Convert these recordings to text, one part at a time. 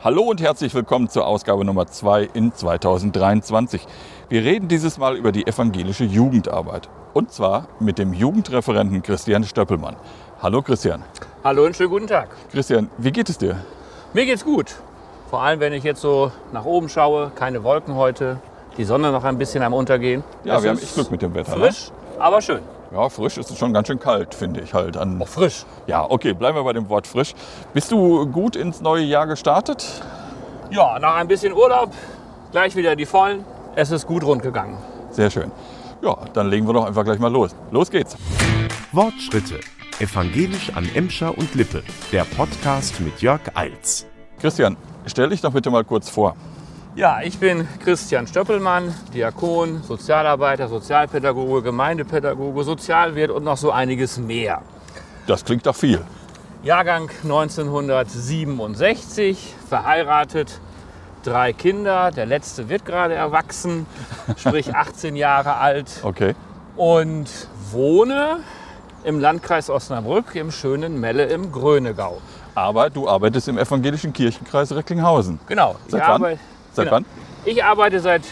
Hallo und herzlich willkommen zur Ausgabe Nummer 2 in 2023. Wir reden dieses Mal über die evangelische Jugendarbeit. Und zwar mit dem Jugendreferenten Christian Stöppelmann. Hallo Christian. Hallo und schönen guten Tag. Christian, wie geht es dir? Mir geht's gut. Vor allem, wenn ich jetzt so nach oben schaue, keine Wolken heute, die Sonne noch ein bisschen am Untergehen. Ja, Es wir haben echt Glück mit dem Wetter. ne? Frisch, aber schön. Ja, frisch ist es schon ganz schön kalt, finde ich halt. An, Auch frisch. ja, okay, bleiben wir bei dem Wort frisch. Bist du gut ins neue Jahr gestartet? Ja, nach ein bisschen Urlaub, gleich wieder die Vollen. Es ist gut rund gegangen. Sehr schön. Ja, dann legen wir doch einfach gleich mal los. Los geht's. Wortschritte. Evangelisch an Emscher und Lippe. Der Podcast mit Jörg Eils. Christian, stell dich doch bitte mal kurz vor. Ja, ich bin Christian Stöppelmann, Diakon, Sozialarbeiter, Sozialpädagoge, Gemeindepädagoge, Sozialwirt und noch so einiges mehr. Das klingt doch viel. Jahrgang 1967, verheiratet, drei Kinder. Der letzte wird gerade erwachsen, sprich 18 Jahre alt. Okay. Und wohne im Landkreis Osnabrück im schönen Melle im Grönegau. Aber du arbeitest im evangelischen Kirchenkreis Recklinghausen. Genau. Seit ich wann? Seit genau. wann? Ich arbeite seit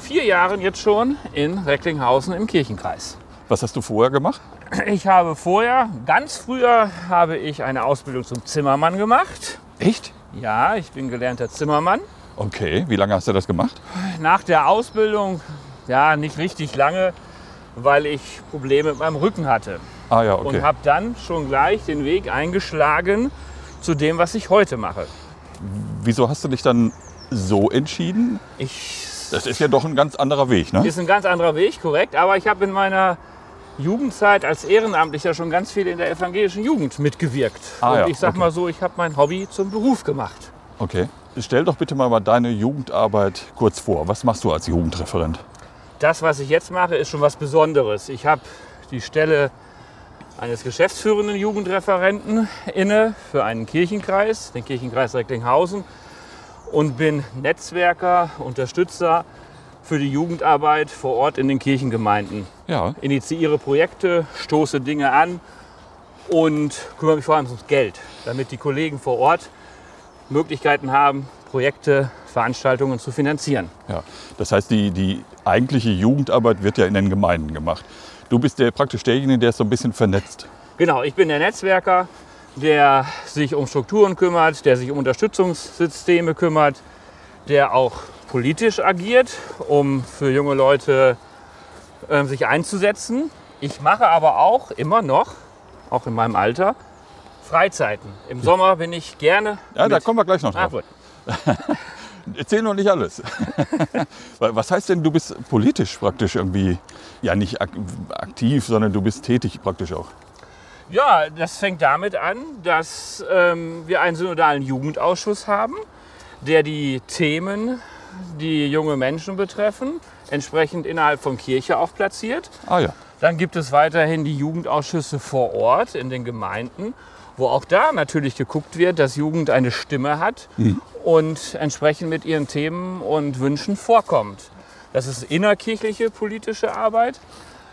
vier Jahren jetzt schon in Recklinghausen im Kirchenkreis. Was hast du vorher gemacht? Ich habe vorher, ganz früher, habe ich eine Ausbildung zum Zimmermann gemacht. Echt? Ja, ich bin gelernter Zimmermann. Okay, wie lange hast du das gemacht? Nach der Ausbildung, ja, nicht richtig lange, weil ich Probleme mit meinem Rücken hatte. Ah ja, okay. Und habe dann schon gleich den Weg eingeschlagen zu dem, was ich heute mache. Wieso hast du dich dann so entschieden? Ich, Das ist ja doch ein ganz anderer Weg, ne? ist ein ganz anderer Weg, korrekt, aber ich habe in meiner Jugendzeit als Ehrenamtlicher schon ganz viel in der evangelischen Jugend mitgewirkt. Ah Und ja, ich sag okay. mal so, ich habe mein Hobby zum Beruf gemacht. Okay. Stell doch bitte mal deine Jugendarbeit kurz vor. Was machst du als Jugendreferent? Das, was ich jetzt mache, ist schon was Besonderes. Ich habe die Stelle eines geschäftsführenden Jugendreferenten inne für einen Kirchenkreis, den Kirchenkreis Recklinghausen, und bin Netzwerker, Unterstützer für die Jugendarbeit vor Ort in den Kirchengemeinden. Ja, Initiiere Projekte, stoße Dinge an und kümmere mich vor allem ums Geld, damit die Kollegen vor Ort Möglichkeiten haben, Projekte, Veranstaltungen zu finanzieren. ja. Das heißt, die, die eigentliche Jugendarbeit wird ja in den Gemeinden gemacht. Du bist der, praktisch derjenige, der es so ein bisschen vernetzt. Genau, ich bin der Netzwerker, der sich um Strukturen kümmert, der sich um Unterstützungssysteme kümmert, der auch politisch agiert, um für junge Leute ähm, sich einzusetzen. Ich mache aber auch immer noch, auch in meinem Alter, Freizeiten. Im Sommer bin ich gerne. Ja, da kommen wir gleich noch drauf. Erzähl noch nicht alles. Was heißt denn, du bist politisch praktisch irgendwie, ja nicht ak aktiv, sondern du bist tätig praktisch auch? Ja, das fängt damit an, dass ähm, wir einen synodalen Jugendausschuss haben, der die Themen, die junge Menschen betreffen, entsprechend innerhalb von Kirche auch platziert. Ah ja, Dann gibt es weiterhin die Jugendausschüsse vor Ort in den Gemeinden, wo auch da natürlich geguckt wird, dass Jugend eine Stimme hat und entsprechend mit ihren Themen und Wünschen vorkommt. Das ist innerkirchliche politische Arbeit.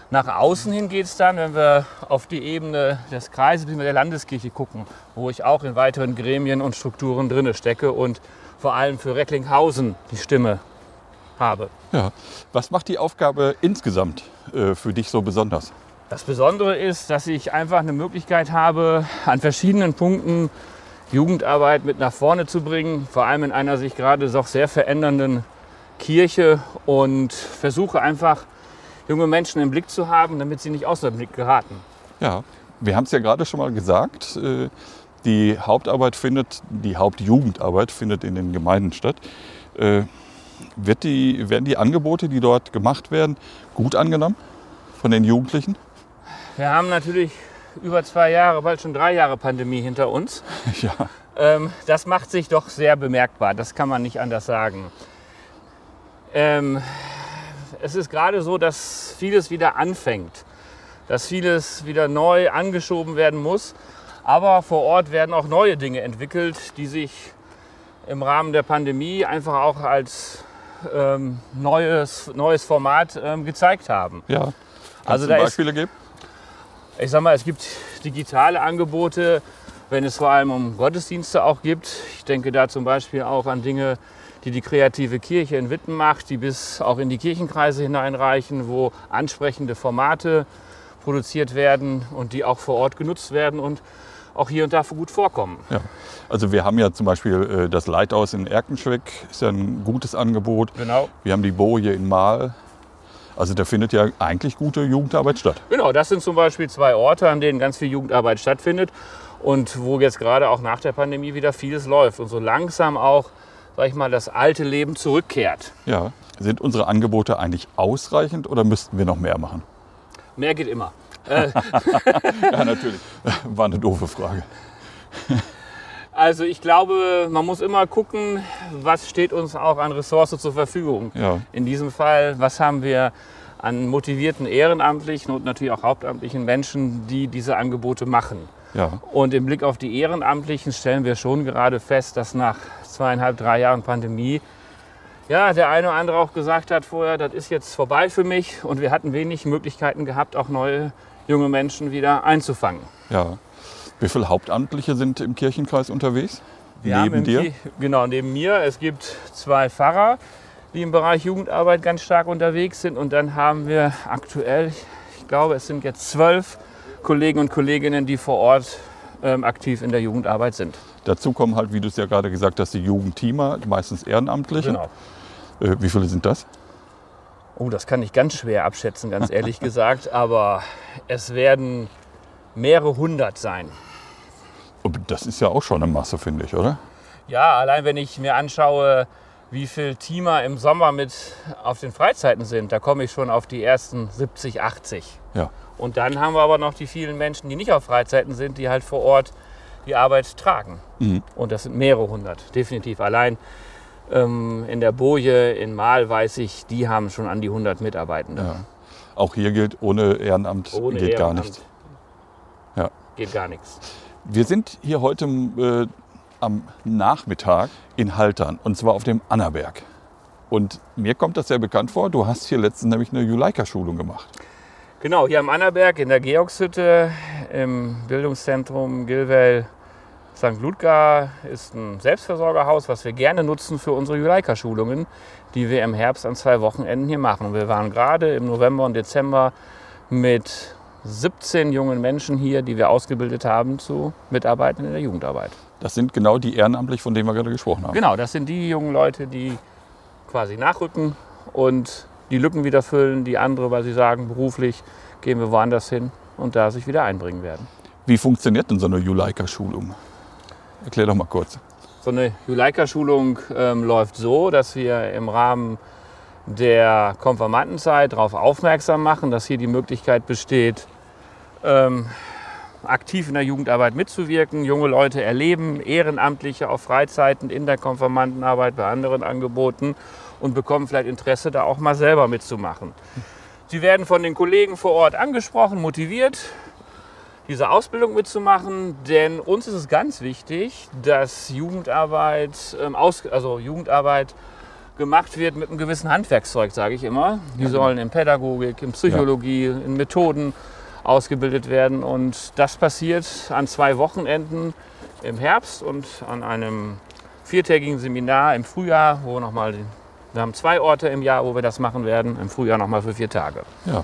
Nach außen hin geht es dann, wenn wir auf die Ebene des Kreises bzw. der Landeskirche gucken, wo ich auch in weiteren Gremien und Strukturen drinne stecke und vor allem für Recklinghausen die Stimme habe. ja. Was macht die Aufgabe insgesamt äh, für dich so besonders? Das Besondere ist, dass ich einfach eine Möglichkeit habe, an verschiedenen Punkten Jugendarbeit mit nach vorne zu bringen, vor allem in einer sich gerade doch sehr verändernden Kirche und versuche einfach junge Menschen im Blick zu haben, damit sie nicht aus dem Blick geraten. Ja, wir haben es ja gerade schon mal gesagt. äh, Die Hauptarbeit findet, die Hauptjugendarbeit findet in den Gemeinden statt. Äh, Wird die, werden die Angebote, die dort gemacht werden, gut angenommen von den Jugendlichen? Wir haben natürlich über zwei Jahre, bald schon drei Jahre Pandemie hinter uns. Ja, Ähm, das macht sich doch sehr bemerkbar, das kann man nicht anders sagen. Ähm, es ist gerade so, dass vieles wieder anfängt, dass vieles wieder neu angeschoben werden muss. Aber vor Ort werden auch neue Dinge entwickelt, die sich im Rahmen der Pandemie einfach auch als ähm, neues, neues Format ähm, gezeigt haben. ja. Kannst Also da ist- Beispiele geben? Ich sag mal, es gibt digitale Angebote, wenn es vor allem um Gottesdienste auch gibt. Ich denke da zum Beispiel auch an Dinge, die die kreative Kirche in Witten macht, die bis auch in die Kirchenkreise hineinreichen, wo ansprechende Formate produziert werden und die auch vor Ort genutzt werden und auch hier und da gut vorkommen. Ja. Also wir haben ja zum Beispiel äh, das Leithaus in Erkenschwick, ist ja ein gutes Angebot. Genau. Wir haben die Boje in Mahl. Also da findet ja eigentlich gute Jugendarbeit statt. Genau, das sind zum Beispiel zwei Orte, an denen ganz viel Jugendarbeit stattfindet und wo jetzt gerade auch nach der Pandemie wieder vieles läuft und so langsam auch, sag ich mal, das alte Leben zurückkehrt. Ja. Sind unsere Angebote eigentlich ausreichend oder müssten wir noch mehr machen? Mehr geht immer. ja, natürlich. War eine doofe Frage. Also ich glaube, man muss immer gucken, was steht uns auch an Ressource zur Verfügung. Ja. In diesem Fall, was haben wir an motivierten Ehrenamtlichen und natürlich auch hauptamtlichen Menschen, die diese Angebote machen. Ja. Und im Blick auf die Ehrenamtlichen stellen wir schon gerade fest, dass nach zweieinhalb, drei Jahren Pandemie ja, der eine oder andere auch gesagt hat vorher, das ist jetzt vorbei für mich und wir hatten wenig Möglichkeiten gehabt, auch neue junge Menschen wieder einzufangen. ja. Wie viele Hauptamtliche sind im Kirchenkreis unterwegs? Wir Neben dir? Ki- Genau, neben mir. Es gibt zwei Pfarrer, die im Bereich Jugendarbeit ganz stark unterwegs sind. Und dann haben wir aktuell, ich glaube, es sind jetzt zwölf Kollegen und Kolleginnen, die vor Ort ähm, aktiv in der Jugendarbeit sind. Dazu kommen halt, wie du es ja gerade gesagt hast, die Jugendteamer, meistens Ehrenamtliche. Genau. Äh, wie viele sind das? Oh, das kann ich ganz schwer abschätzen, ganz ehrlich gesagt. Aber es werden mehrere hundert sein. Und Das ist ja auch schon eine Masse, finde ich, oder? Ja, allein wenn ich mir anschaue, wie viele Teamer im Sommer mit auf den Freizeiten sind, da komme ich schon auf die ersten 70, 80. Ja. Und dann haben wir aber noch die vielen Menschen, die nicht auf Freizeiten sind, die halt vor Ort die Arbeit tragen. Mhm. Und das sind mehrere hundert, definitiv. Allein ähm, in der Boje in Mahl weiß ich, die haben schon an die 100 Mitarbeitende. ja. Auch hier gilt, ohne Ehrenamt Ohne geht gar Ehrenamt nichts. Ja. Geht gar nichts. Wir sind hier heute äh, am Nachmittag in Haltern und zwar auf dem Annaberg. Und mir kommt das sehr bekannt vor. Du hast hier letztens nämlich eine Juleika-Schulung gemacht. Genau, hier am Annaberg in der Georgshütte im Bildungszentrum Gilwell St. Ludger ist ein Selbstversorgerhaus, was wir gerne nutzen für unsere Juleika-Schulungen, die wir im Herbst an zwei Wochenenden hier machen. Wir waren gerade im November und Dezember mit 17 jungen Menschen hier, die wir ausgebildet haben zu Mitarbeitern in der Jugendarbeit. Das sind genau die Ehrenamtlich, von denen wir gerade gesprochen haben. Genau, das sind die jungen Leute, die quasi nachrücken und die Lücken wieder füllen, die andere, weil sie sagen, beruflich gehen wir woanders hin und da sich wieder einbringen werden. Wie funktioniert denn so eine Juleika-Schulung? Erklär doch mal kurz. So eine Juleika-Schulung ähm, läuft so, dass wir im Rahmen der Konfirmandenzeit darauf aufmerksam machen, dass hier die Möglichkeit besteht, ähm, aktiv in der Jugendarbeit mitzuwirken. Junge Leute erleben Ehrenamtliche auf Freizeiten in der Konfirmandenarbeit bei anderen Angeboten und bekommen vielleicht Interesse, da auch mal selber mitzumachen. Sie werden von den Kollegen vor Ort angesprochen, motiviert, diese Ausbildung mitzumachen, denn uns ist es ganz wichtig, dass Jugendarbeit, ähm, aus, also Jugendarbeit gemacht wird mit einem gewissen Handwerkszeug, sage ich immer. Die sollen in Pädagogik, in Psychologie, in Methoden ausgebildet werden und das passiert an zwei Wochenenden im Herbst und an einem viertägigen Seminar im Frühjahr, wo nochmal, wir haben zwei Orte im Jahr, wo wir das machen werden, im Frühjahr nochmal für vier Tage. Ja.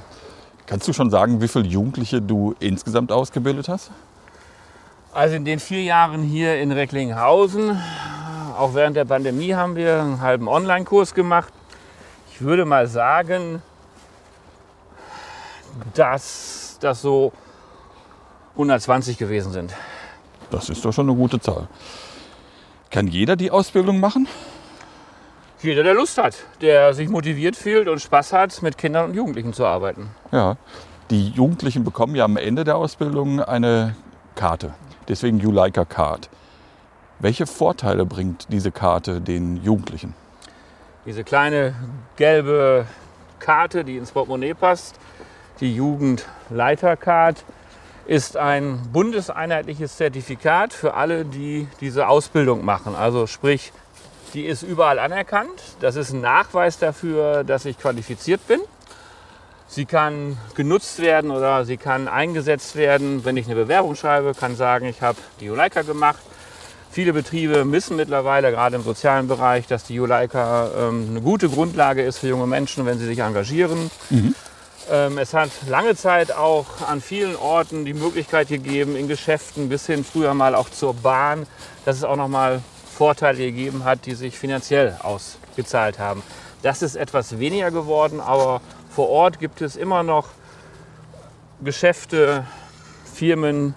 Kannst du schon sagen, wie viele Jugendliche du insgesamt ausgebildet hast? Also in den vier Jahren hier in Recklinghausen, auch während der Pandemie haben wir einen halben Online-Kurs gemacht. Ich würde mal sagen, dass das so 120 gewesen sind. Das ist doch schon eine gute Zahl. Kann jeder die Ausbildung machen? Jeder, der Lust hat, der sich motiviert fühlt und Spaß hat, mit Kindern und Jugendlichen zu arbeiten. Ja. Die Jugendlichen bekommen ja am Ende der Ausbildung eine Karte. Deswegen Juleika Card. Welche Vorteile bringt diese Karte den Jugendlichen? Diese kleine gelbe Karte, die ins Portemonnaie passt, die Jugendleitercard, ist ein bundeseinheitliches Zertifikat für alle, die diese Ausbildung machen. Also sprich, die ist überall anerkannt. Das ist ein Nachweis dafür, dass ich qualifiziert bin. Sie kann genutzt werden oder sie kann eingesetzt werden. Wenn ich eine Bewerbung schreibe, kann sagen, ich habe die Juleika gemacht. Viele Betriebe wissen mittlerweile, gerade im sozialen Bereich, dass die Juleika ähm, eine gute Grundlage ist für junge Menschen, wenn sie sich engagieren. Ähm, es hat lange Zeit auch an vielen Orten die Möglichkeit gegeben, in Geschäften bis hin früher mal auch zur Bahn, dass es auch nochmal Vorteile gegeben hat, die sich finanziell ausgezahlt haben. Das ist etwas weniger geworden, aber vor Ort gibt es immer noch Geschäfte, Firmen,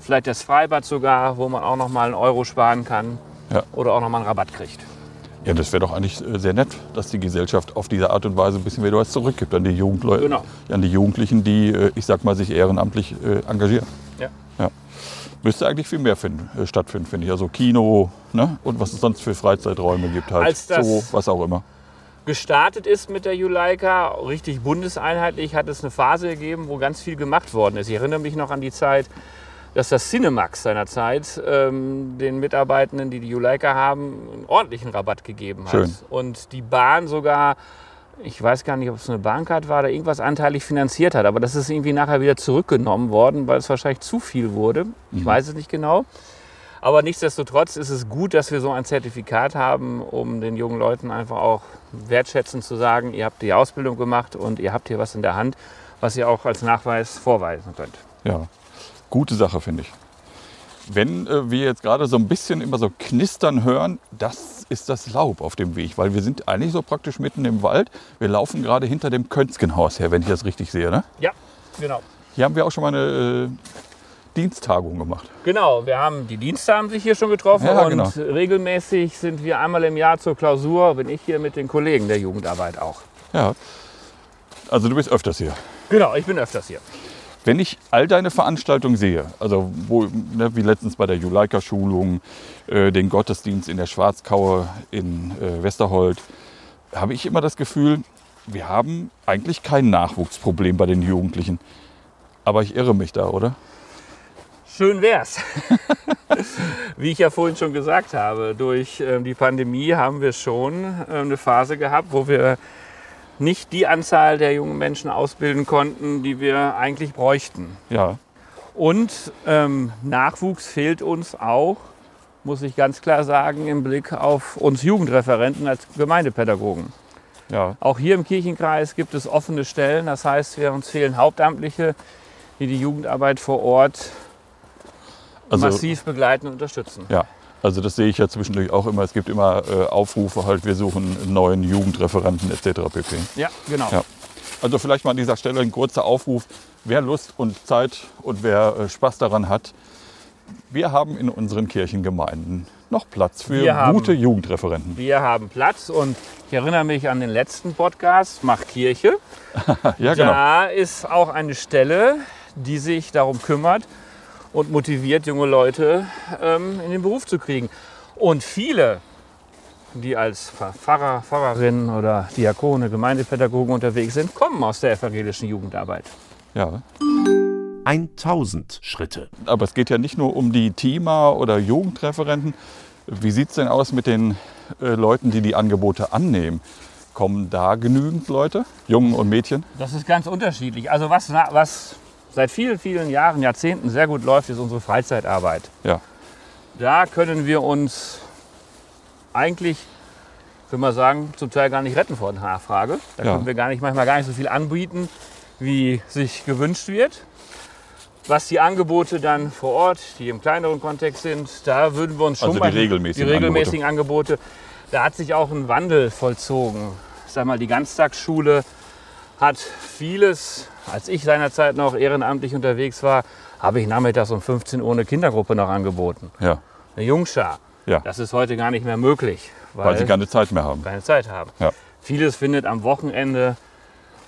vielleicht das Freibad sogar, wo man auch noch mal einen Euro sparen kann Ja. oder auch noch mal einen Rabatt kriegt. Ja, das wäre doch eigentlich äh, sehr nett, dass die Gesellschaft auf diese Art und Weise ein bisschen wieder was zurückgibt an die Jugendleute, Genau. an die Jugendlichen, die, äh, ich sag mal, sich ehrenamtlich äh, engagieren. Müsste eigentlich viel mehr finden, äh, stattfinden, finde ich. Also Kino ne? und was es sonst für Freizeiträume gibt, halt Als das- Zoo, was auch immer. Gestartet ist mit der Juleika, richtig bundeseinheitlich, hat es eine Phase gegeben, wo ganz viel gemacht worden ist. Ich erinnere mich noch an die Zeit, dass das Cinemax seinerzeit ähm, den Mitarbeitenden, die die Juleika haben, einen ordentlichen Rabatt gegeben hat. Schön. Und die Bahn sogar, ich weiß gar nicht, ob es eine Bahncard war oder irgendwas anteilig finanziert hat, aber das ist irgendwie nachher wieder zurückgenommen worden, weil es wahrscheinlich zu viel wurde. Ich weiß es nicht genau. Aber nichtsdestotrotz ist es gut, dass wir so ein Zertifikat haben, um den jungen Leuten einfach auch wertschätzend zu sagen, ihr habt die Ausbildung gemacht und ihr habt hier was in der Hand, was ihr auch als Nachweis vorweisen könnt. Ja, gute Sache, finde ich. Wenn äh, wir jetzt gerade so ein bisschen immer so knistern hören, das ist das Laub auf dem Weg, weil wir sind eigentlich so praktisch mitten im Wald. Wir laufen gerade hinter dem Könzgenhaus her, wenn ich das richtig sehe. Ne? Ja, genau. Hier haben wir auch schon mal eine äh, Diensttagung gemacht. Genau, wir haben die Dienste haben sich hier schon getroffen Ja, und genau. regelmäßig sind wir einmal im Jahr zur Klausur, bin ich hier mit den Kollegen der Jugendarbeit auch. Ja. Also du bist öfters hier. Genau, ich bin öfters hier. Wenn ich all deine Veranstaltungen sehe, also wo, ne, wie letztens bei der Juleika-Schulung, äh, den Gottesdienst in der Schwarzkaue in äh, Westerhold, habe ich immer das Gefühl, wir haben eigentlich kein Nachwuchsproblem bei den Jugendlichen. Aber ich irre mich da, oder? Schön wär's. Wie ich ja vorhin schon gesagt habe, durch ähm, die Pandemie haben wir schon ähm, eine Phase gehabt, wo wir nicht die Anzahl der jungen Menschen ausbilden konnten, die wir eigentlich bräuchten. Ja, Und ähm, Nachwuchs fehlt uns auch, muss ich ganz klar sagen, im Blick auf uns Jugendreferenten als Gemeindepädagogen. ja. Auch hier im Kirchenkreis gibt es offene Stellen. Das heißt, wir, uns fehlen Hauptamtliche, die die Jugendarbeit vor Ort Also, massiv begleiten und unterstützen. ja. Also das sehe ich ja zwischendurch auch immer. Es gibt immer äh, Aufrufe, halt, wir suchen einen neuen Jugendreferenten etc. pp. Ja, genau. Ja. Also vielleicht mal an dieser Stelle ein kurzer Aufruf. Wer Lust und Zeit und wer äh, Spaß daran hat, wir haben in unseren Kirchengemeinden noch Platz für Wir haben- gute Jugendreferenten. Wir haben Platz und ich erinnere mich an den letzten Podcast, Mach Kirche. Ja, genau. Da ist auch eine Stelle, die sich darum kümmert und motiviert, junge Leute ähm, in den Beruf zu kriegen. Und viele, die als Pfarrer, Pfarrerinnen oder Diakone, Gemeindepädagogen unterwegs sind, kommen aus der evangelischen Jugendarbeit. Ja. 1000 Schritte. Aber es geht ja nicht nur um die Teamer oder Jugendreferenten. Wie sieht es denn aus mit den äh, Leuten, die die Angebote annehmen? Kommen da genügend Leute, Jungen und Mädchen? Das ist ganz unterschiedlich. Also was, was seit vielen, vielen Jahren, Jahrzehnten sehr gut läuft, ist unsere Freizeitarbeit. Ja, Da können wir uns eigentlich, ich würde mal sagen, zum Teil gar nicht retten vor der Nachfrage. Da Ja. können wir gar nicht, manchmal gar nicht so viel anbieten, wie sich gewünscht wird. Was die Angebote dann vor Ort, die im kleineren Kontext sind, da würden wir uns schon Also die mal regelmäßigen die regelmäßigen Angebote. Da hat sich auch ein Wandel vollzogen. Ich sag mal, die Ganztagsschule hat vieles, als ich seinerzeit noch ehrenamtlich unterwegs war, habe ich nachmittags um 15 Uhr eine Kindergruppe noch angeboten ja, eine Jungschar. ja. Das ist heute gar nicht mehr möglich, weil, weil sie keine Zeit mehr haben. keine Zeit haben. Ja. Vieles findet am Wochenende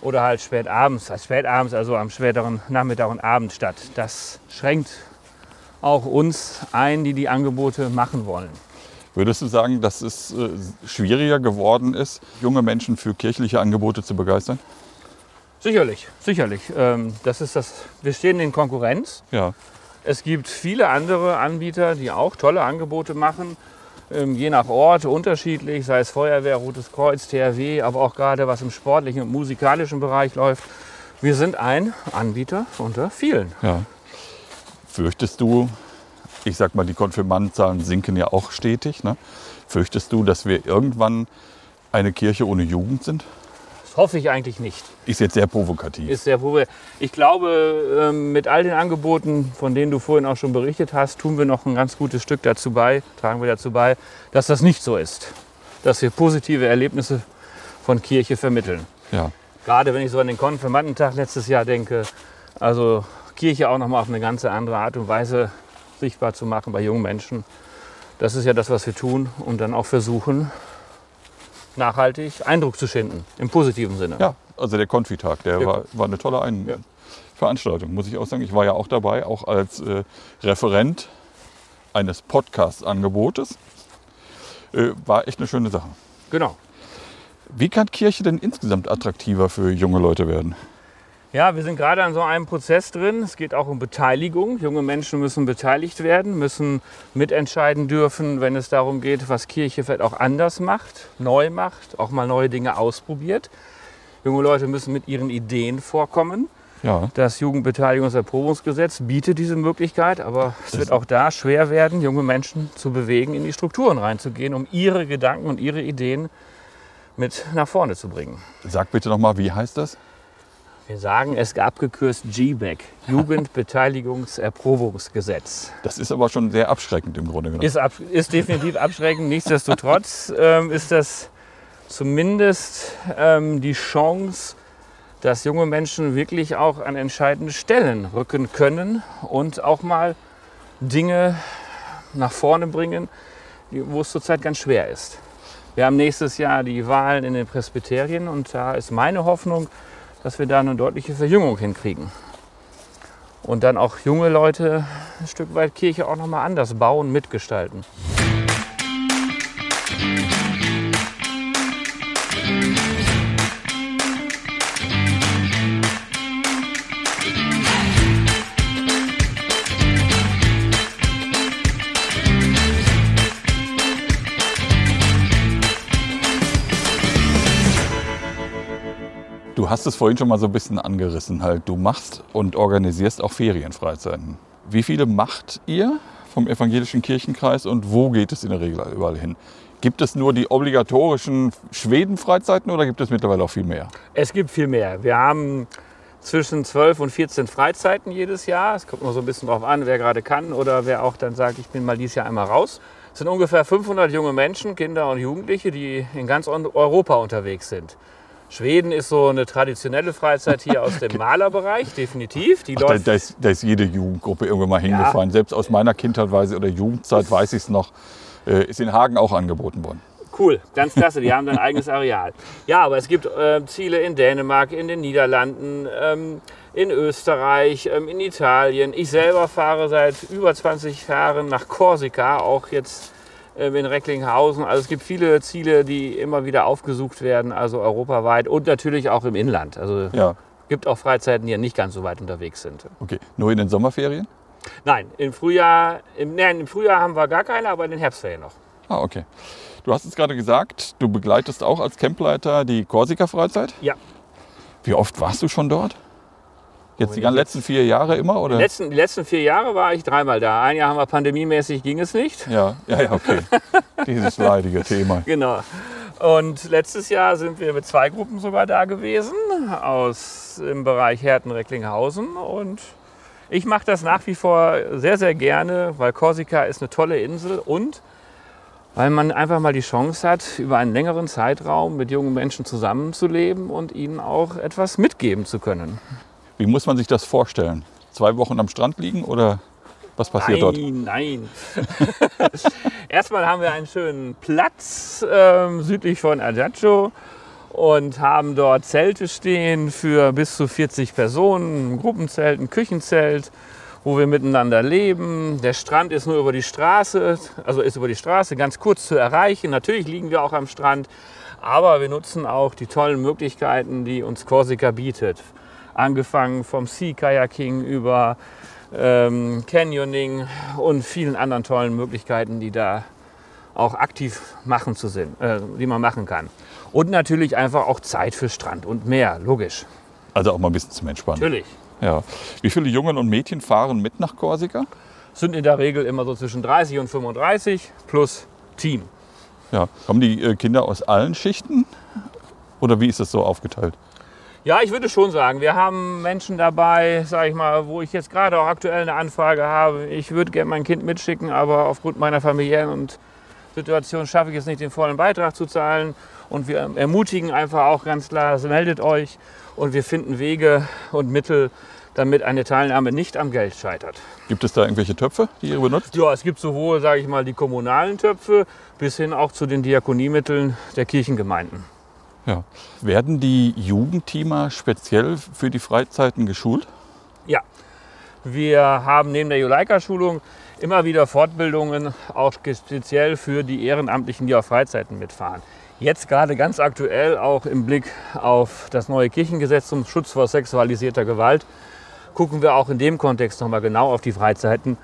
oder halt spät abends, also spät abends, also am späteren Nachmittag und Abend statt. Das schränkt auch uns ein, die die Angebote machen wollen. Würdest du sagen, dass es äh, schwieriger geworden ist, junge Menschen für kirchliche Angebote zu begeistern? Sicherlich, sicherlich. Ähm, das ist das, wir stehen in Konkurrenz. Ja, Es gibt viele andere Anbieter, die auch tolle Angebote machen, ähm, je nach Ort unterschiedlich, sei es Feuerwehr, Rotes Kreuz, THW, aber auch gerade was im sportlichen und musikalischen Bereich läuft. Wir sind ein Anbieter unter vielen. Ja. Fürchtest du, ich sag mal, die Konfirmandenzahlen sinken ja auch stetig. Ne? Fürchtest du, dass wir irgendwann eine Kirche ohne Jugend sind? Das hoffe ich eigentlich nicht. Ist jetzt sehr provokativ. Ist sehr probe. Ich glaube, ähm, mit all den Angeboten, von denen du vorhin auch schon berichtet hast, tun wir noch ein ganz gutes Stück dazu bei, tragen wir dazu bei, dass das nicht so ist. Dass wir positive Erlebnisse von Kirche vermitteln. ja. Gerade wenn ich so an den Konfirmandentag letztes Jahr denke, also Kirche auch nochmal auf eine ganz andere Art und Weise sichtbar zu machen bei jungen Menschen. Das ist ja das, was wir tun und dann auch versuchen, nachhaltig Eindruck zu schinden, im positiven Sinne. ja, also der Konfitag, der Der war, war eine tolle Ein Ja. Veranstaltung, muss ich auch sagen. Ich war ja auch dabei, auch als äh, Referent eines Podcast-Angebotes. Äh, war echt eine schöne Sache. Genau. Wie kann Kirche denn insgesamt attraktiver für junge Leute werden? Ja, wir sind gerade an so einem Prozess drin. Es geht auch um Beteiligung. Junge Menschen müssen beteiligt werden, müssen mitentscheiden dürfen, wenn es darum geht, was Kirche vielleicht auch anders macht, neu macht, auch mal neue Dinge ausprobiert. Junge Leute müssen mit ihren Ideen vorkommen. Ja, Das Jugendbeteiligungserprobungsgesetz bietet diese Möglichkeit, aber es wird auch da schwer werden, junge Menschen zu bewegen, in die Strukturen reinzugehen, um ihre Gedanken und ihre Ideen mit nach vorne zu bringen. sag bitte nochmal, wie heißt das? Wir sagen es abgekürzt GBEC, Jugendbeteiligungserprobungsgesetz. Das ist aber schon sehr abschreckend im Grunde genommen. Ist, ab, ist definitiv abschreckend. Nichtsdestotrotz ähm, ist das zumindest ähm, die Chance, dass junge Menschen wirklich auch an entscheidende Stellen rücken können und auch mal Dinge nach vorne bringen, wo es zurzeit ganz schwer ist. Wir haben nächstes Jahr die Wahlen in den Presbyterien und da ist meine Hoffnung, dass wir da eine deutliche Verjüngung hinkriegen. Und dann auch junge Leute ein Stück weit Kirche auch noch mal anders bauen, mitgestalten. Du hast es vorhin schon mal so ein bisschen angerissen. Halt. Du machst und organisierst auch Ferienfreizeiten. Wie viele macht ihr vom evangelischen Kirchenkreis und wo geht es in der Regel überall hin? Gibt es nur die obligatorischen Schwedenfreizeiten oder gibt es mittlerweile auch viel mehr? Es gibt viel mehr. Wir haben zwischen 12 und 14 Freizeiten jedes Jahr. Es kommt noch so ein bisschen drauf an, wer gerade kann oder wer auch dann sagt, ich bin mal dieses Jahr einmal raus. Es sind ungefähr 500 junge Menschen, Kinder und Jugendliche, die in ganz Europa unterwegs sind. Schweden ist so eine traditionelle Freizeit hier aus dem Malerbereich, definitiv. Die Ach, da, da, ist, da ist jede Jugendgruppe irgendwann mal hingefahren. Selbst aus meiner Kindheit oder Jugendzeit weiß ich es noch, äh, ist in Hagen auch angeboten worden. Cool, ganz klasse. Die haben ein eigenes Areal. Ja, aber es gibt äh, Ziele in Dänemark, in den Niederlanden, ähm, in Österreich, ähm, in Italien. Ich selber fahre seit über 20 Jahren nach Korsika, auch jetzt in Recklinghausen. Also es gibt viele Ziele, die immer wieder aufgesucht werden, also europaweit und natürlich auch im Inland. Also es Ja, gibt auch Freizeiten, die ja nicht ganz so weit unterwegs sind. okay. Nur in den Sommerferien? Nein, im Frühjahr, im, nein, im Frühjahr haben wir gar keine, aber in den Herbstferien noch. Ah, okay. Du hast es gerade gesagt, du begleitest auch als Campleiter die Korsika-Freizeit. Ja. Wie oft warst du schon dort? Jetzt die letzten vier Jahre immer? Die Oder? letzten, die letzten vier Jahre war ich dreimal da. Ein Jahr haben wir pandemiemäßig, ging es nicht. Ja, ja, ja, okay. Dieses leidige Thema. Genau. Und letztes Jahr sind wir mit zwei Gruppen sogar da gewesen, aus im Bereich Herten-Recklinghausen. Und ich mache das nach wie vor sehr, sehr gerne, weil Korsika ist eine tolle Insel und weil man einfach mal die Chance hat, über einen längeren Zeitraum mit jungen Menschen zusammenzuleben und ihnen auch etwas mitgeben zu können. Wie muss man sich das vorstellen? Zwei Wochen am Strand liegen oder was passiert dort? Nein, nein. Erstmal haben wir einen schönen Platz ähm, südlich von Ajaccio und haben dort Zelte stehen für bis zu 40 Personen, ein Gruppenzelt, ein Küchenzelt, wo wir miteinander leben. Der Strand ist nur über die Straße, also ist über die Straße ganz kurz zu erreichen. Natürlich liegen wir auch am Strand, aber wir nutzen auch die tollen Möglichkeiten, die uns Korsika bietet. Angefangen vom Sea Kayaking über ähm, Canyoning und vielen anderen tollen Möglichkeiten, die da auch aktiv machen zu sind, äh, die man machen kann. Und natürlich einfach auch Zeit für Strand und Meer, logisch. Also auch mal ein bisschen zum Entspannen. Natürlich. Ja. Wie viele Jungen und Mädchen fahren mit nach Korsika? Sind in der Regel immer so zwischen 30 und 35 plus Team. Ja. Kommen die äh, Kinder aus allen Schichten? Oder wie ist das so aufgeteilt? Ja, ich würde schon sagen, wir haben Menschen dabei, sage ich mal, wo ich jetzt gerade auch aktuell eine Anfrage habe. Ich würde gerne mein Kind mitschicken, aber aufgrund meiner familiären und Situation schaffe ich es nicht, den vollen Beitrag zu zahlen. Und wir ermutigen einfach auch ganz klar, meldet euch und wir finden Wege und Mittel, damit eine Teilnahme nicht am Geld scheitert. Gibt es da irgendwelche Töpfe, die ihr benutzt? Ja, es gibt sowohl, sage ich mal, die kommunalen Töpfe bis hin auch zu den Diakoniemitteln der Kirchengemeinden. Ja. Werden die Jugendteamer speziell für die Freizeiten geschult? Ja, wir haben neben der Juleika-Schulung immer wieder Fortbildungen, auch speziell für die Ehrenamtlichen, die auf Freizeiten mitfahren. Jetzt gerade ganz aktuell auch im Blick auf das neue Kirchengesetz zum Schutz vor sexualisierter Gewalt gucken wir auch in dem Kontext nochmal genau auf die Freizeiten.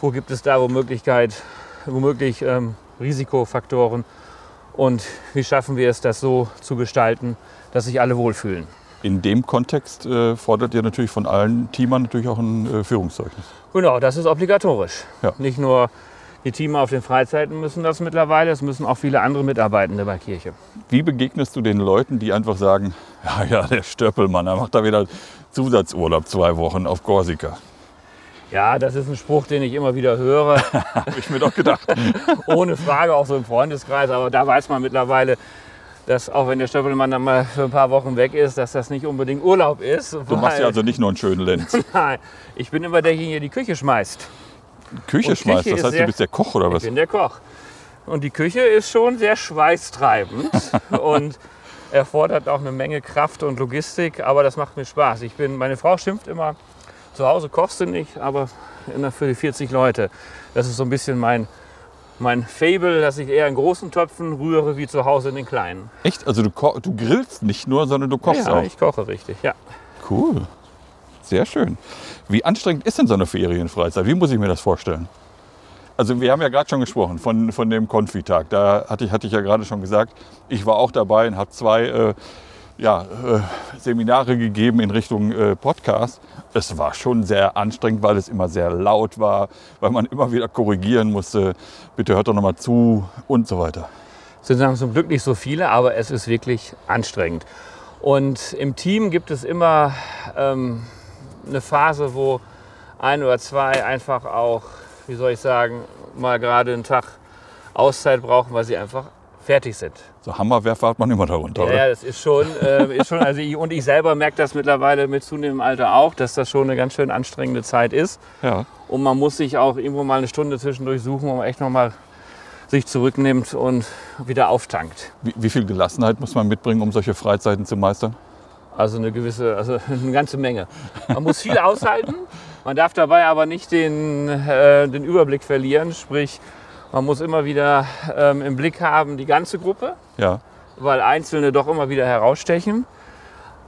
Wo gibt es da womöglich, ähm, Risikofaktoren und wie schaffen wir es, das so zu gestalten, dass sich alle wohlfühlen. In dem Kontext äh, fordert ihr natürlich von allen Teamern natürlich auch ein äh, Führungszeugnis. Genau, das ist obligatorisch. Ja. Nicht nur die Teamer auf den Freizeiten müssen das mittlerweile, es müssen auch viele andere Mitarbeitende bei Kirche. Wie begegnest du den Leuten, die einfach sagen, ja, ja, der Stöppelmann, er macht da wieder Zusatzurlaub zwei Wochen auf Korsika? Ja, das ist ein Spruch, den ich immer wieder höre. Habe ich mir doch gedacht. Ohne Frage, auch so im Freundeskreis. Aber da weiß man mittlerweile, dass auch wenn der Stöppelmann dann mal für ein paar Wochen weg ist, dass das nicht unbedingt Urlaub ist. Du machst ja also nicht nur einen schönen Lenz. Nein, ich bin immer derjenige, der die Küche schmeißt. Küche Und schmeißt, Küche das heißt, du bist der Koch oder Ich was? bin der Koch. Und die Küche ist schon sehr schweißtreibend und erfordert auch eine Menge Kraft und Logistik, aber das macht mir Spaß. Ich bin, meine Frau schimpft immer, zu Hause kochst du nicht, aber immer für die 40 Leute. Das ist so ein bisschen mein, mein Fable, dass ich eher in großen Töpfen rühre wie zu Hause in den kleinen. Echt? Also du, du grillst nicht nur, sondern du kochst ja, auch. ich koche richtig, ja. Cool. Sehr schön. Wie anstrengend ist denn so eine Ferienfreizeit? Wie muss ich mir das vorstellen? Also wir haben ja gerade schon gesprochen von, von dem Konfitag. Da hatte ich, hatte ich ja gerade schon gesagt, ich war auch dabei und habe zwei äh, ja, äh, Seminare gegeben in Richtung äh, Podcast. Es war schon sehr anstrengend, weil es immer sehr laut war, weil man immer wieder korrigieren musste. Bitte hört doch nochmal zu und so weiter. Es sind zum Glück nicht so viele, aber es ist wirklich anstrengend. Und im Team gibt es immer ähm, eine Phase, wo ein oder zwei einfach auch, wie soll ich sagen, mal gerade einen Tag Auszeit brauchen, weil sie einfach fertig sind. So Hammerwerfer hat man immer darunter. Ja, oder? ja, das ist schon, äh, ist schon also ich, und ich selber merke das mittlerweile mit zunehmendem Alter auch, dass das schon eine ganz schön anstrengende Zeit ist. ja. Und man muss sich auch irgendwo mal eine Stunde zwischendurch suchen, wo man echt nochmal sich zurücknimmt und wieder auftankt. Wie, wie viel Gelassenheit muss man mitbringen, um solche Freizeiten zu meistern? Also eine gewisse, also eine ganze Menge. Man muss viel aushalten, man darf dabei aber nicht den, äh, den Überblick verlieren. Sprich, man muss immer wieder ähm, im Blick haben die ganze Gruppe, Ja. weil Einzelne doch immer wieder herausstechen.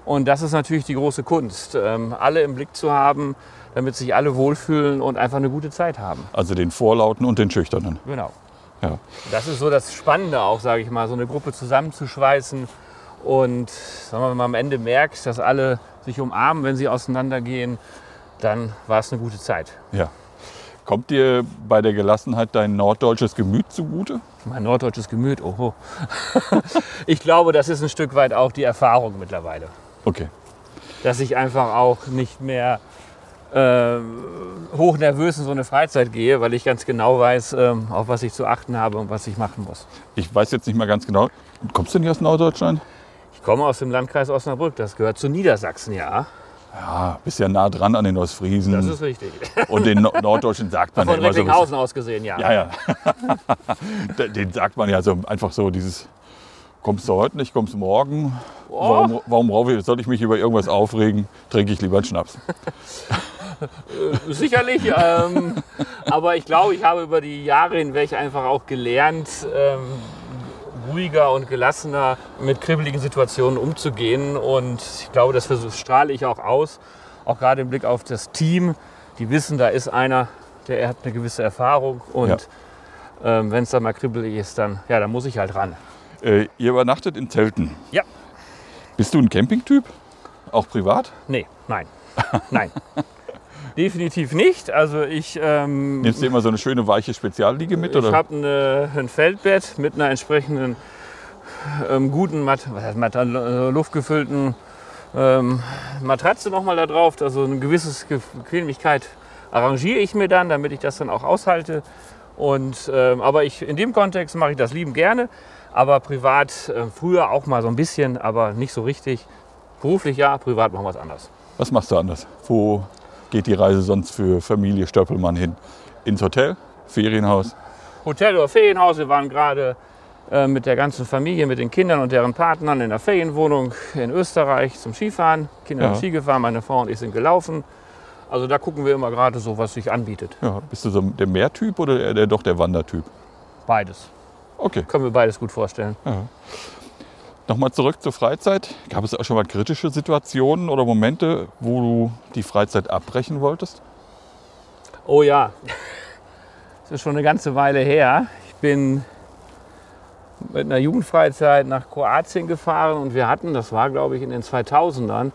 Und das ist natürlich die große Kunst, ähm, alle im Blick zu haben, damit sich alle wohlfühlen und einfach eine gute Zeit haben. Also den Vorlauten und den Schüchternen. Genau. Ja. Das ist so das Spannende auch, sage ich mal, so eine Gruppe zusammenzuschweißen und sagen wir, wenn man am Ende merkt, dass alle sich umarmen, wenn sie auseinandergehen, dann war es eine gute Zeit. ja. Kommt dir bei der Gelassenheit dein norddeutsches Gemüt zugute? Mein norddeutsches Gemüt, oho. ich glaube, das ist ein Stück weit auch die Erfahrung mittlerweile, Okay. dass ich einfach auch nicht mehr äh, hochnervös in so eine Freizeit gehe, weil ich ganz genau weiß, ähm, auf was ich zu achten habe und was ich machen muss. Ich weiß jetzt nicht mal ganz genau. Kommst du nicht aus Norddeutschland? Ich komme aus dem Landkreis Osnabrück, das gehört zu Niedersachsen, ja. Ja, bist ja nah dran an den Ostfriesen. Das ist richtig. und den No- Norddeutschen sagt man ja Von immer so. Recklinghausen aus gesehen, ja. Ja, ja. den sagt man ja so einfach so dieses. Kommst du heute nicht, kommst du morgen? Oh. Warum, warum brauche ich- soll ich mich über irgendwas aufregen? Trinke ich lieber einen Schnaps. Sicherlich. Ähm, aber ich glaube, ich habe über die Jahre hinweg einfach auch gelernt, ähm, ruhiger und gelassener mit kribbeligen Situationen umzugehen. Und ich glaube, das strahle ich auch aus. Auch gerade im Blick auf das Team. Die wissen, da ist einer, der hat eine gewisse Erfahrung. Und ähm, wenn es dann mal kribbelig ist, dann, ja, dann muss ich halt ran. Äh, ihr übernachtet in Zelten. Ja. Bist du ein Campingtyp? Auch privat? Nee, nein. Nein. Definitiv nicht. Also ich, ähm, Nimmst du immer so eine schöne weiche Spezialliege mit? ich habe ein Feldbett mit einer entsprechenden ähm, guten Mat Mat äh, luftgefüllten ähm, Matratze nochmal da drauf. Also eine gewisse Bequemlichkeit arrangiere ich mir dann, damit ich das dann auch aushalte. Und, ähm, aber ich, in dem Kontext mache ich das lieben gerne. Aber privat äh, früher auch mal so ein bisschen, aber nicht so richtig. Beruflich ja, privat machen wir was anderes. Was machst du anders? Wo geht die Reise sonst für Familie Stöppelmann hin? Ins Hotel? Ferienhaus? Hotel oder Ferienhaus. Wir waren gerade äh, mit der ganzen Familie, mit den Kindern und deren Partnern in der Ferienwohnung in Österreich zum Skifahren. Kinder Ja. sind Ski gefahren, meine Frau und ich sind gelaufen. Also da gucken wir immer gerade so, was sich anbietet. Ja, bist du so der Meertyp oder eher der, doch der Wandertyp? Beides. Okay. Können wir beides gut vorstellen. Nochmal zurück zur Freizeit. Gab es auch schon mal kritische Situationen oder Momente, wo du die Freizeit abbrechen wolltest? Oh ja, das ist schon eine ganze Weile her. Ich bin mit einer Jugendfreizeit nach Kroatien gefahren und wir hatten, das war glaube ich in den 2000ern,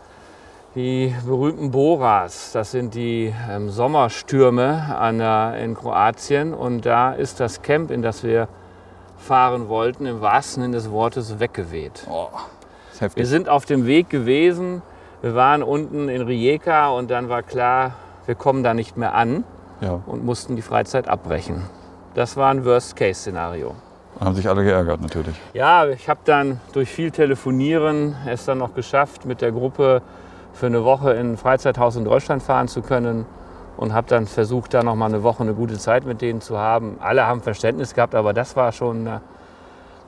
die berühmten Boras. Das sind die ähm, Sommerstürme an der, in Kroatien und da ist das Camp, in das wir fahren wollten, im wahrsten Sinne des Wortes weggeweht. Oh, Wir sind auf dem Weg gewesen. Wir waren unten in Rijeka und dann war klar, wir kommen da nicht mehr an Ja, und mussten die Freizeit abbrechen. Das war ein Worst-Case-Szenario. haben sich alle geärgert natürlich. Ja, ich habe dann durch viel Telefonieren es dann noch geschafft, mit der Gruppe für eine Woche in ein Freizeithaus in Deutschland fahren zu können und habe dann versucht, da noch mal eine Woche eine gute Zeit mit denen zu haben. Alle haben Verständnis gehabt, aber das war schon äh,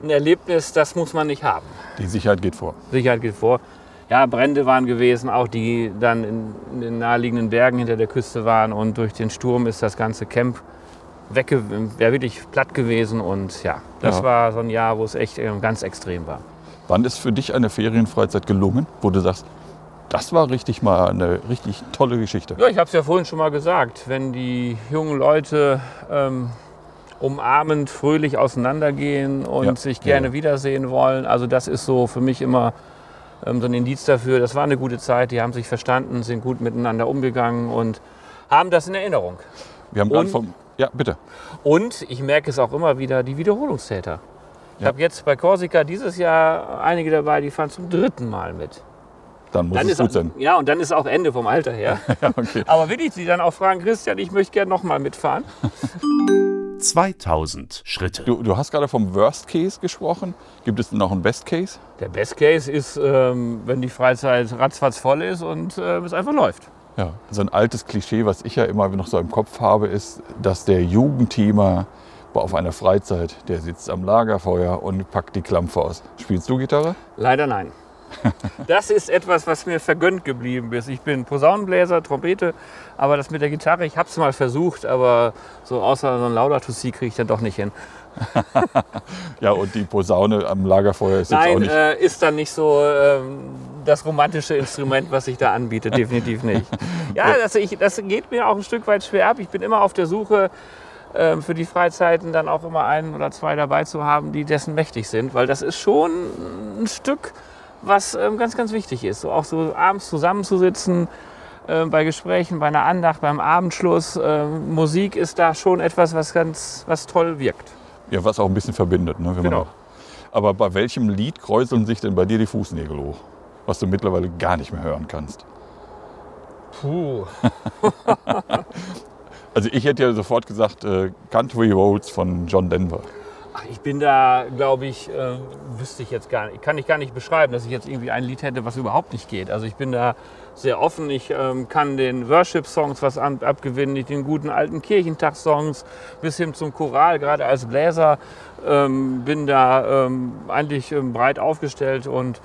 ein Erlebnis, das muss man nicht haben. Die Sicherheit geht vor. Sicherheit geht vor. Ja, Brände waren gewesen, auch die dann in, in den naheliegenden Bergen hinter der Küste waren und durch den Sturm ist das ganze Camp wegge wäre wirklich platt gewesen und ja, das Ja. war so ein Jahr, wo es echt ähm, ganz extrem war. Wann ist für dich eine Ferienfreizeit gelungen, wo du sagst, das war richtig mal eine richtig tolle Geschichte? Ja, ich habe es ja vorhin schon mal gesagt, wenn die jungen Leute ähm, umarmend, fröhlich auseinandergehen und Ja, sich gerne ja. wiedersehen wollen, also das ist so für mich immer ähm, so ein Indiz dafür, das war eine gute Zeit, die haben sich verstanden, sind gut miteinander umgegangen und haben das in Erinnerung. Wir haben Und- vom. Ja, bitte. Und ich merke es auch immer wieder, die Wiederholungstäter. Ich Ja. habe jetzt bei Korsika dieses Jahr einige dabei, die fahren zum dritten Mal mit. Dann muss Dann es ist gut sein. Ja, und dann ist auch Ende vom Alter her. Ja, okay. Aber wirklich, die dann auch fragen, Christian, ich möchte gerne nochmal mitfahren. 2000 Schritte. Du, du hast gerade vom Worst Case gesprochen. Gibt es noch einen Best Case? Der Best Case ist, ähm, wenn die Freizeit ratzfatz voll ist und äh, es einfach läuft. Ja, so ein altes Klischee, was ich ja immer noch so im Kopf habe, ist, dass der Jugendteamer auf einer Freizeit, der sitzt am Lagerfeuer und packt die Klampfe aus. Spielst du Gitarre? Leider nein. Das ist etwas, was mir vergönnt geblieben ist. Ich bin Posaunenbläser, Trompete, aber das mit der Gitarre, ich habe es mal versucht, aber so außer so ein Laudato Si kriege ich dann doch nicht hin. Ja, und die Posaune am Lagerfeuer ist jetzt auch Nein, nicht. äh, ist dann nicht so ähm, das romantische Instrument, was sich da anbietet. Definitiv nicht. Ja, das, ich, das geht mir auch ein Stück weit schwer ab. Ich bin immer auf der Suche ähm, für die Freizeiten dann auch immer einen oder zwei dabei zu haben, die dessen mächtig sind, weil das ist schon ein Stück, was ähm, ganz, ganz wichtig ist. So auch so abends zusammenzusitzen. äh, Bei Gesprächen, bei einer Andacht, beim Abendschluss, ähm, Musik ist da schon etwas, was ganz, was toll wirkt. Ja, was auch ein bisschen verbindet. Ne, wenn Genau. man, aber bei welchem Lied kräuseln sich denn bei dir die Fußnägel hoch? Was du mittlerweile gar nicht mehr hören kannst. Puh. Also ich hätte ja sofort gesagt, äh, Country Roads von John Denver. Ach, ich bin da, glaube ich, äh, wüsste ich jetzt gar nicht, kann ich gar nicht beschreiben, dass ich jetzt irgendwie ein Lied hätte, was überhaupt nicht geht. Also ich bin da sehr offen. Ich ähm, kann den Worship-Songs was an, abgewinnen, ich den guten alten Kirchentag-Songs bis hin zum Choral, gerade als Bläser, ähm, bin da ähm, eigentlich ähm, breit aufgestellt und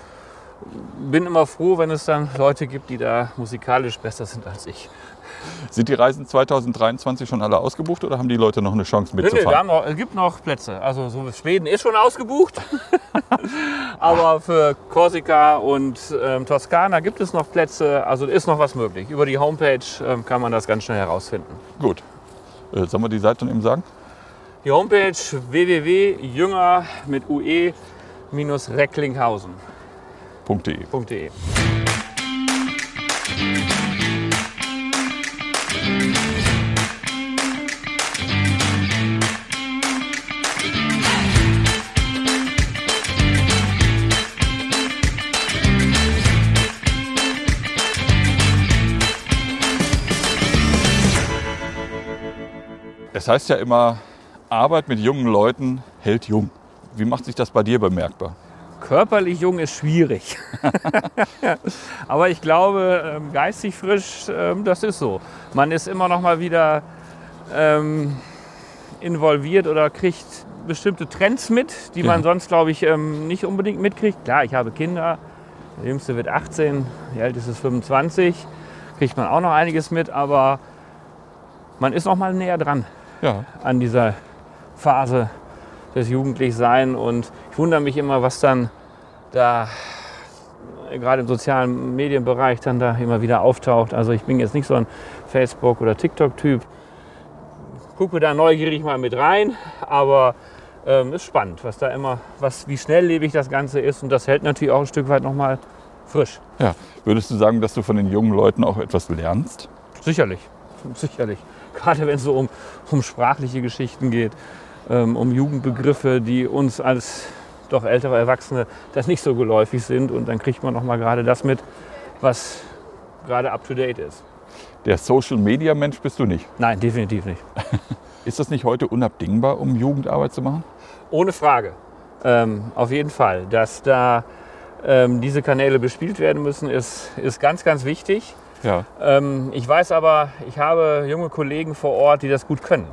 bin immer froh, wenn es dann Leute gibt, die da musikalisch besser sind als ich. Sind die Reisen 2023 schon alle ausgebucht oder haben die Leute noch eine Chance Nee, nee, mitzufahren? haben noch, es gibt noch Plätze. Also so Schweden ist schon ausgebucht. Aber für Korsika und ähm, Toskana gibt es noch Plätze. Also ist noch was möglich. Über die Homepage ähm, kann man das ganz schnell herausfinden. Gut. Äh, sollen wir die Seite dann eben sagen? Die Homepage www.jünger mit ue-recklinghausen.de Es heißt ja immer, Arbeit mit jungen Leuten hält jung. Wie macht sich das bei dir bemerkbar? Körperlich jung ist schwierig. Aber ich glaube, ähm, geistig frisch, ähm, das ist so. Man ist immer noch mal wieder ähm, involviert oder kriegt bestimmte Trends mit, die Ja. man sonst, glaube ich, ähm, nicht unbedingt mitkriegt. Klar, ich habe Kinder. Der jüngste wird 18, die älteste ist 25. Kriegt man auch noch einiges mit, aber man ist noch mal näher dran Ja, an dieser Phase des Jugendlichsein und ich wundere mich immer, was dann da äh, gerade im sozialen Medienbereich dann da immer wieder auftaucht. Also ich bin jetzt nicht so ein Facebook- oder TikTok-Typ. Gucke da neugierig mal mit rein, aber ähm, ist spannend, was da immer, was, wie schnelllebig das Ganze ist und das hält natürlich auch ein Stück weit nochmal frisch. ja. Würdest du sagen, dass du von den jungen Leuten auch etwas lernst? Sicherlich, sicherlich. Gerade wenn es so um, um sprachliche Geschichten geht, ähm, um Jugendbegriffe, die uns als doch ältere Erwachsene das nicht so geläufig sind. Und dann kriegt man noch mal gerade das mit, was gerade up-to-date ist. Der Social-Media-Mensch bist du nicht. Nein, definitiv nicht. Ist das nicht heute unabdingbar, um Jugendarbeit zu machen? Ohne Frage. Ähm, auf jeden Fall. Dass da ähm, diese Kanäle bespielt werden müssen, ist, ist ganz, ganz wichtig. Ja, Ähm, ich weiß aber, ich habe junge Kollegen vor Ort, die das gut können.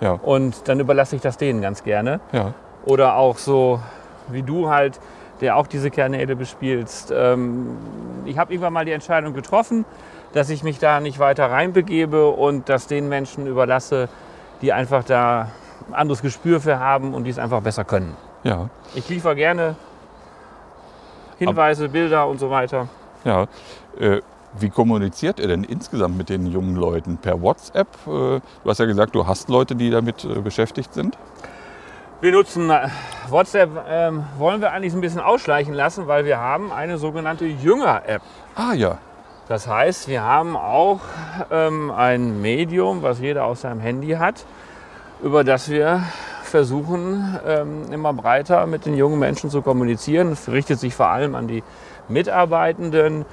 ja, Und dann überlasse ich das denen ganz gerne. ja. Oder auch so wie du halt, der auch diese Kanäle bespielst. Ähm, ich habe irgendwann mal die Entscheidung getroffen, dass ich mich da nicht weiter reinbegebe und das den Menschen überlasse, die einfach da ein anderes Gespür für haben und die es einfach besser können. ja. Ich liefere gerne Hinweise, Bilder und so weiter. Ja, äh, wie kommuniziert ihr denn insgesamt mit den jungen Leuten? Per WhatsApp? Äh, du hast ja gesagt, du hast Leute, die damit äh, beschäftigt sind. Wir nutzen äh, WhatsApp, ähm, wollen wir eigentlich ein bisschen ausschleichen lassen, weil wir haben eine sogenannte Jünger-App. Ah ja, Das heißt, wir haben auch ähm, ein Medium, was jeder auf seinem Handy hat, über das wir versuchen, ähm, immer breiter mit den jungen Menschen zu kommunizieren. Es richtet sich vor allem an die Mitarbeitenden,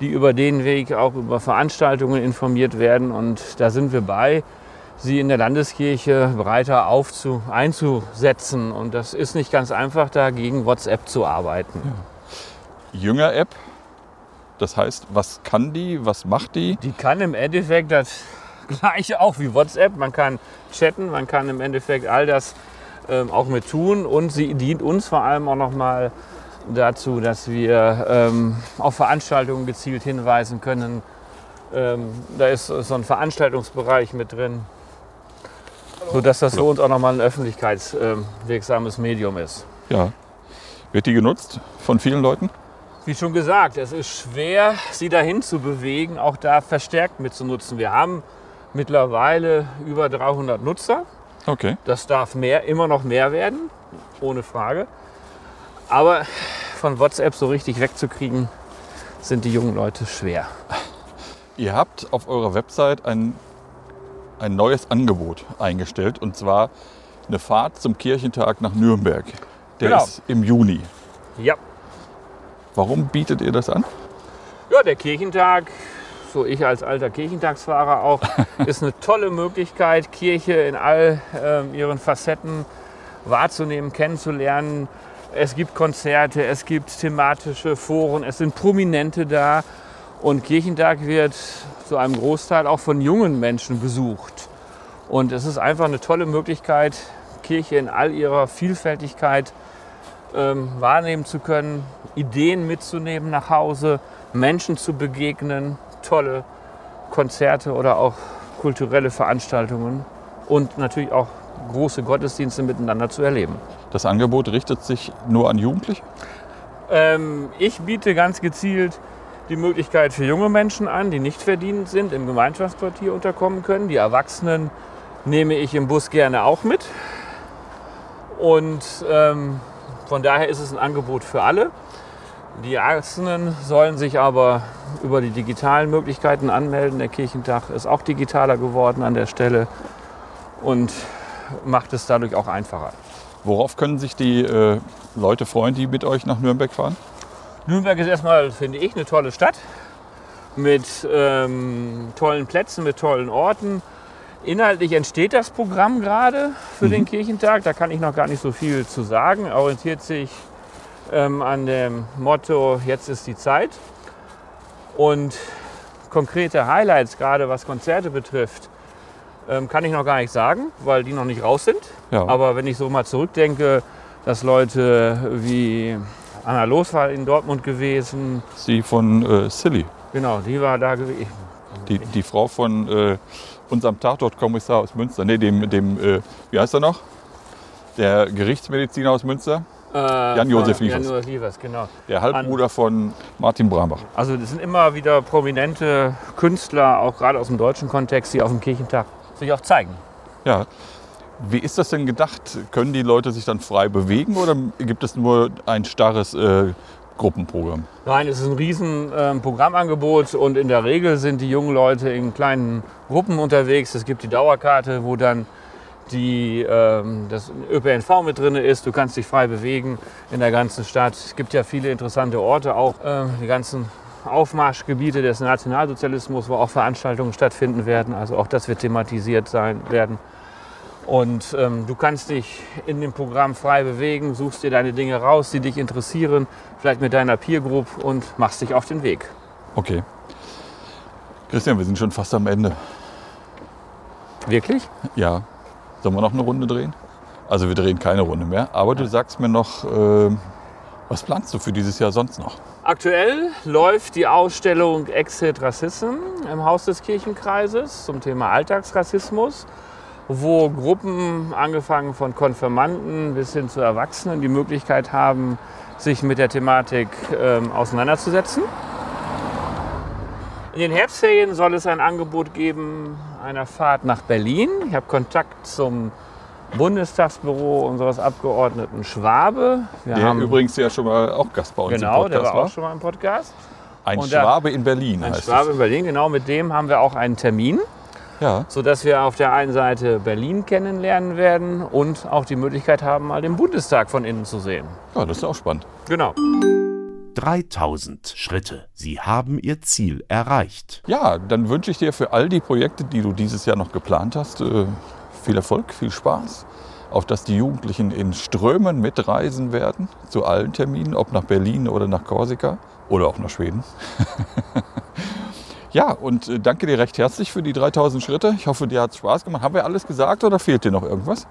die über den Weg auch über Veranstaltungen informiert werden. Und da sind wir bei, sie in der Landeskirche breiter aufzu einzusetzen. Und das ist nicht ganz einfach, da gegen WhatsApp zu arbeiten. Jünger-App. Das heißt, was kann die, was macht die? Die kann im Endeffekt das gleiche auch wie WhatsApp. Man kann chatten, man kann im Endeffekt all das ähm, auch mit tun und sie dient uns vor allem auch nochmal dazu, dass wir ähm, auf Veranstaltungen gezielt hinweisen können. Ähm, da ist so ein Veranstaltungsbereich mit drin, sodass das für uns auch nochmal ein öffentlichkeitswirksames Medium ist. Ja. Wird die genutzt von vielen Leuten? Wie schon gesagt, es ist schwer, sie dahin zu bewegen, auch da verstärkt mitzunutzen. Wir haben mittlerweile über 300 Nutzer. Okay. Das darf mehr, immer noch mehr werden, ohne Frage. Aber von WhatsApp so richtig wegzukriegen, sind die jungen Leute schwer. Ihr habt auf eurer Website ein, ein neues Angebot eingestellt und zwar eine Fahrt zum Kirchentag nach Nürnberg. Der Genau. ist im Juni. Ja, Warum bietet ihr das an? ja der Kirchentag, so ich als alter Kirchentagsfahrer auch, ist eine tolle Möglichkeit, Kirche in all ähm, ihren Facetten wahrzunehmen, kennenzulernen. Es gibt Konzerte, es gibt thematische Foren, es sind Prominente da. Und Kirchentag wird zu einem Großteil auch von jungen Menschen besucht. Und es ist einfach eine tolle Möglichkeit, Kirche in all ihrer Vielfältigkeit ähm, wahrnehmen zu können, Ideen mitzunehmen nach Hause, Menschen zu begegnen, tolle Konzerte oder auch kulturelle Veranstaltungen und natürlich auch große Gottesdienste miteinander zu erleben. Das Angebot richtet sich nur an Jugendliche? Ähm, ich biete ganz gezielt die Möglichkeit für junge Menschen an, die nicht verdient sind, im Gemeinschaftsquartier unterkommen können. Die Erwachsenen nehme ich im Bus gerne auch mit. Und ähm, von daher ist es ein Angebot für alle. Die Erwachsenen sollen sich aber über die digitalen Möglichkeiten anmelden. Der Kirchentag ist auch digitaler geworden an der Stelle und macht es dadurch auch einfacher. Worauf können sich die äh, Leute freuen, die mit euch nach Nürnberg fahren? Nürnberg ist erstmal, finde ich, eine tolle Stadt mit ähm, tollen Plätzen, mit tollen Orten. Inhaltlich entsteht das Programm gerade für den Kirchentag. Da kann ich noch gar nicht so viel zu sagen. Orientiert sich ähm, an dem Motto, jetzt ist die Zeit. Und konkrete Highlights, gerade was Konzerte betrifft, ähm, kann ich noch gar nicht sagen, weil die noch nicht raus sind. Ja. Aber wenn ich so mal zurückdenke, dass Leute wie Anna Los war in Dortmund gewesen, Sie von äh, Silly, genau, die war da gewesen. die, die Frau von äh, unserem Tatortkommissar aus Münster. Nee, dem, dem äh, wie heißt er noch? Der Gerichtsmediziner aus Münster. Äh, Jan-Josef Liefers. Jan-Josef Liefers, genau. Der Halbbruder von Martin Brambach. Also das sind immer wieder prominente Künstler, auch gerade aus dem deutschen Kontext, die auf dem Kirchentag sich auch zeigen. Ja. Wie ist das denn gedacht? Können die Leute sich dann frei bewegen oder gibt es nur ein starres äh, Gruppenprogramm? Nein, es ist ein riesen ähm, Programmangebot und in der Regel sind die jungen Leute in kleinen Gruppen unterwegs. Es gibt die Dauerkarte, wo dann die, ähm, das ÖPNV mit drin ist. Du kannst dich frei bewegen in der ganzen Stadt. Es gibt ja viele interessante Orte, auch ähm, die ganzen Aufmarschgebiete des Nationalsozialismus, wo auch Veranstaltungen stattfinden werden. Also auch das wird thematisiert sein werden. Und ähm, du kannst dich in dem Programm frei bewegen, suchst dir deine Dinge raus, die dich interessieren, vielleicht mit deiner Peer Group und machst dich auf den Weg. Okay. Christian, wir sind schon fast am Ende. Wirklich? Ja. Sollen wir noch eine Runde drehen? Also wir drehen keine Runde mehr. Aber du sagst mir noch, äh, was planst du für dieses Jahr sonst noch? Aktuell läuft die Ausstellung Exit Rassism im Haus des Kirchenkreises zum Thema Alltagsrassismus, wo Gruppen, angefangen von Konfirmanden bis hin zu Erwachsenen, die Möglichkeit haben, sich mit der Thematik ähm, auseinanderzusetzen. In den Herbstferien soll es ein Angebot geben einer Fahrt nach Berlin. Ich habe Kontakt zum Bundestagsbüro unseres Abgeordneten Schwabe. Wir Der haben, übrigens ja schon mal auch Gast bei uns genau, im der Podcast war war. auch schon mal im Podcast. Ein Und da- Schwabe in Berlin Ein heißt Schwabe in Berlin, genau, mit dem haben wir auch einen Termin, es. Ja, sodass wir auf der einen Seite Berlin kennenlernen werden und auch die Möglichkeit haben, mal den Bundestag von innen zu sehen. ja, das ist auch spannend. Genau. 3000 Schritte. Sie haben Ihr Ziel erreicht. Ja, dann wünsche ich dir für all die Projekte, die du dieses Jahr noch geplant hast, äh, viel Erfolg, viel Spaß. Auf dass die Jugendlichen in Strömen mitreisen werden zu allen Terminen, ob nach Berlin oder nach Korsika oder auch nach Schweden. ja, und äh, danke dir recht herzlich für die 3000 Schritte. Ich hoffe, dir hat es Spaß gemacht. Haben wir alles gesagt oder fehlt dir noch irgendwas?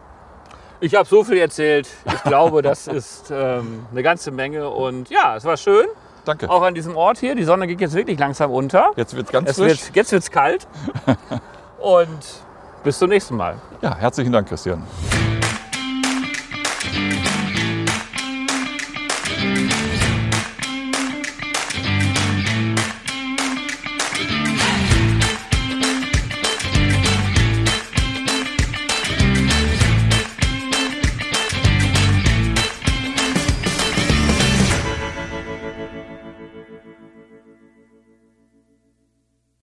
Ich habe so viel erzählt. Ich glaube, das ist ähm, eine ganze Menge. Und ja, es war schön. Danke. Auch an diesem Ort hier. Die Sonne geht jetzt wirklich langsam unter. Jetzt wird es ganz Es frisch. wird, jetzt wird es kalt. Und bis zum nächsten Mal. Ja, herzlichen Dank, Christian.